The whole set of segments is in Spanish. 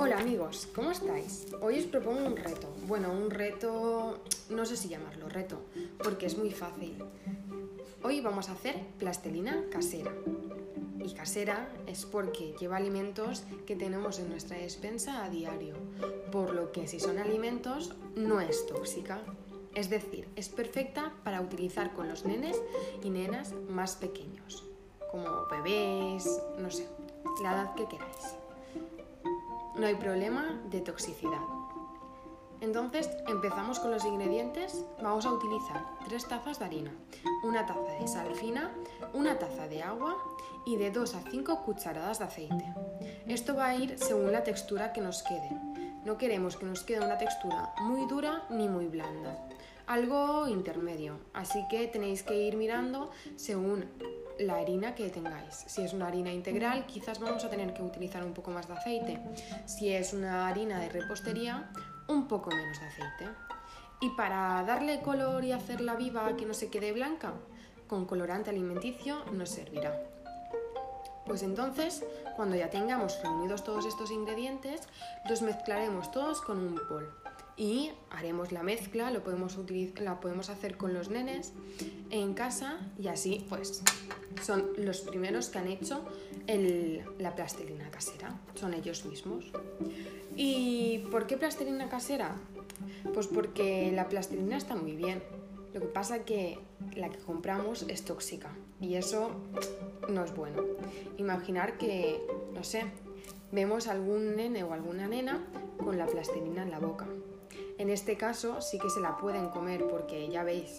Hola amigos, ¿cómo estáis? Hoy os propongo un reto. Bueno, un reto, no sé si llamarlo reto, porque es muy fácil. Hoy vamos a hacer plastelina casera. Y casera es porque lleva alimentos que tenemos en nuestra despensa a diario, por lo que si son alimentos no es tóxica. Es decir, es perfecta para utilizar con los nenes y nenas más pequeños, como bebés, no sé, la edad que queráis. No hay problema de toxicidad. Entonces empezamos con los ingredientes. Vamos a utilizar tres tazas de harina, una taza de sal fina, una taza de agua y de 2 a 5 cucharadas de aceite. Esto va a ir según la textura que nos quede. No queremos que nos quede una textura muy dura ni muy blanda, algo intermedio. Así que tenéis que ir mirando según la harina que tengáis. Si es una harina integral, quizás vamos a tener que utilizar un poco más de aceite. Si es una harina de repostería, un poco menos de aceite. Y para darle color y hacerla viva que no se quede blanca, con colorante alimenticio nos servirá. Pues entonces, cuando ya tengamos reunidos todos estos ingredientes, los mezclaremos todos con un bol y haremos la mezcla, lo podemos la podemos hacer con los nenes en casa y así pues son los primeros que han hecho la plastilina casera, son ellos mismos. ¿Y por qué plastilina casera? Pues porque la plastilina está muy bien. Lo que pasa que la que compramos es tóxica y eso no es bueno. Imaginar que, no sé, vemos algún nene o alguna nena con la plastilina en la boca en este caso sí que se la pueden comer porque ya veis,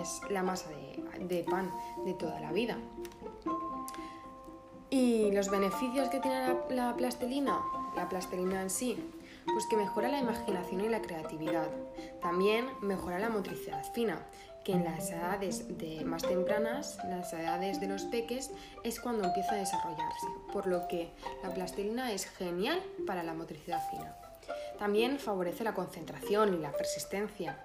es la masa de, pan de toda la vida. ¿Y los beneficios que tiene la, la, plastilina? La plastilina en sí, pues que mejora la imaginación y la creatividad. También mejora la motricidad fina, que en las edades de más tempranas, las edades de los peques, es cuando empieza a desarrollarse. Por lo que la plastilina es genial para la motricidad fina. También favorece la concentración y la persistencia,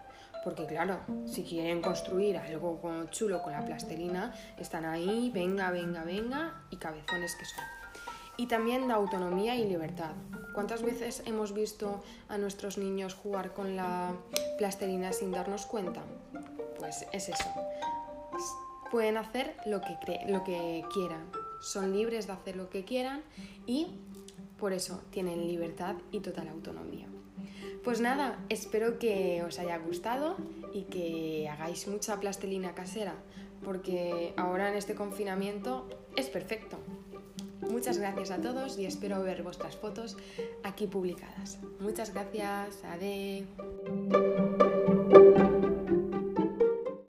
porque claro, si quieren construir algo chulo con la plastelina, están ahí, venga, venga, venga, y cabezones que son. Y también da autonomía y libertad. ¿Cuántas veces hemos visto a nuestros niños jugar con la plastelina sin darnos cuenta? Pues es eso. Pueden hacer lo que, lo que quieran. Son libres de hacer lo que quieran y por eso tienen libertad y total autonomía. Pues nada, espero que os haya gustado y que hagáis mucha plastilina casera, porque ahora en este confinamiento es perfecto. Muchas gracias a todos y espero ver vuestras fotos aquí publicadas. Muchas gracias, Ade.